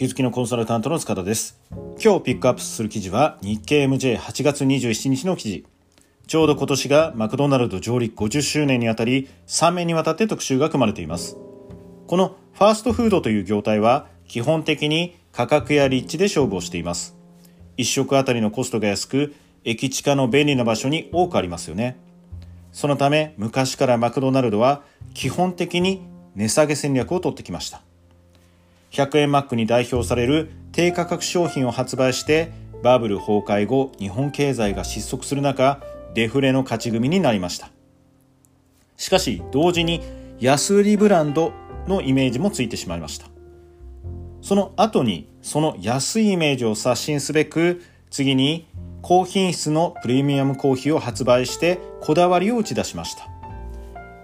気づきのコンサルタントの塚田です。今日ピックアップする記事は日経 MJ8 月27日の記事。ちょうど今年がマクドナルド上陸50周年にあたり3面にわたって特集が組まれています。このファーストフードという業態は基本的に価格や立地で勝負をしています。1食あたりのコストが安く、駅地下の便利な場所に多くありますよね。そのため昔からマクドナルドは基本的に値下げ戦略を取ってきました。100円マックに代表される低価格商品を発売してバブル崩壊後日本経済が失速する中デフレの勝ち組になりました。しかし同時に安売りブランドのイメージもついてしまいました。その後にその安いイメージを刷新すべく次に高品質のプレミアムコーヒーを発売してこだわりを打ち出しました。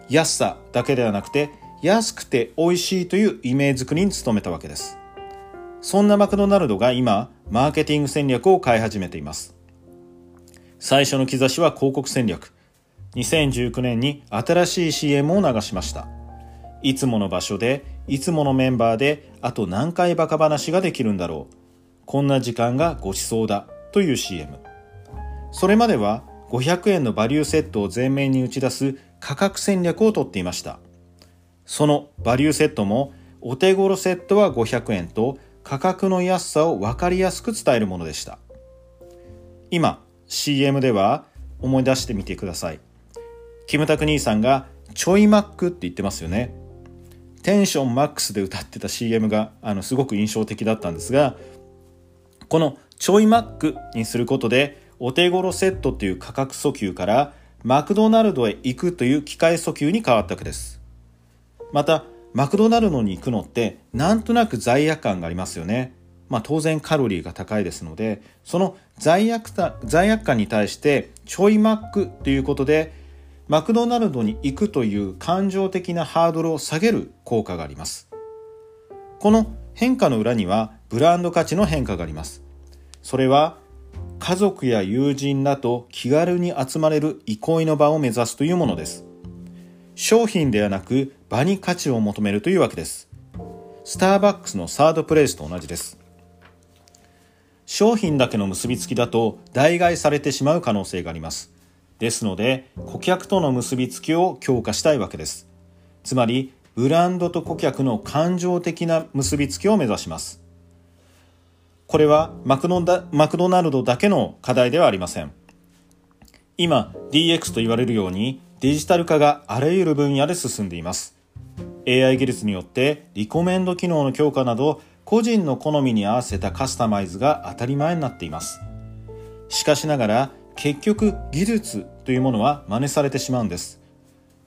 安さだけではなくて安くて美味しいというイメージ作りに努めたわけです。そんなマクドナルドが今、マーケティング戦略を変え始めています。最初の兆しは広告戦略。2019年に新しい CM を流しました。いつもの場所で、いつものメンバーで、あと何回バカ話ができるんだろう。こんな時間がごちそうだ。という CM。それまでは500円のバリューセットを前面に打ち出す価格戦略をとっていました。そのバリューセットもお手頃セットは500円と価格の安さを分かりやすく伝えるものでした。今 CM では思い出してみてください。キムタク兄さんがちょいマックって言ってますよね。テンションマックスで歌ってた CM があのすごく印象的だったんですが、このちょいマックにすることでお手頃セットという価格訴求からマクドナルドへ行くという機械訴求に変わったわけです。またマクドナルドに行くのってなんとなく罪悪感がありますよね。まあ当然カロリーが高いですのでその罪悪罪悪感に対してちょいマックということでマクドナルドに行くという感情的なハードルを下げる効果があります。この変化の裏にはブランド価値の変化があります。それは家族や友人らと気軽に集まれる憩いの場を目指すというものです。商品ではなく場に価値を求めるというわけです。スターバックスのサードプレイスと同じです。商品だけの結びつきだと代替されてしまう可能性があります。ですので、顧客との結びつきを強化したいわけです。つまり、ブランドと顧客の感情的な結びつきを目指します。これはマクドナルドだけの課題ではありません。今 DX と言われるようにデジタル化があらゆる分野で進んでいます。AI 技術によってリコメンド機能の強化など個人の好みに合わせたカスタマイズが当たり前になっています。しかしながら結局技術というものは真似されてしまうんです。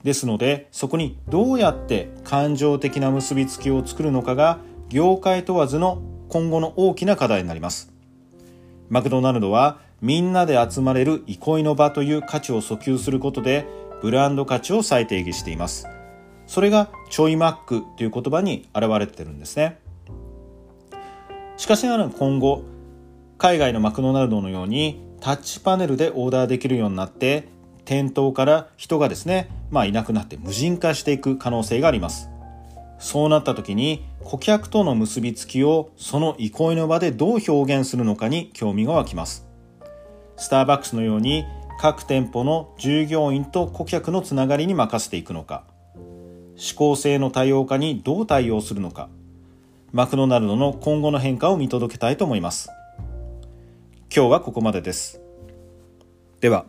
ですのでそこにどうやって感情的な結びつきを作るのかが業界問わずの今後の大きな課題になります。マクドナルドはみんなで集まれる憩いの場という価値を訴求することでブランド価値を再定義しています。それがちょいマックという言葉に表れてるんですね。しかしながら今後海外のマクドナルドのようにタッチパネルでオーダーできるようになって店頭から人がですねまあいなくなって無人化していく可能性があります。そうなった時に顧客との結びつきをその憩いの場でどう表現するのかに興味が湧きます。スターバックスのように各店舗の従業員と顧客のつながりに任せていくのか。指向性の多様化にどう対応するのか。マクドナルドの今後の変化を見届けたいと思います。今日はここまでです。では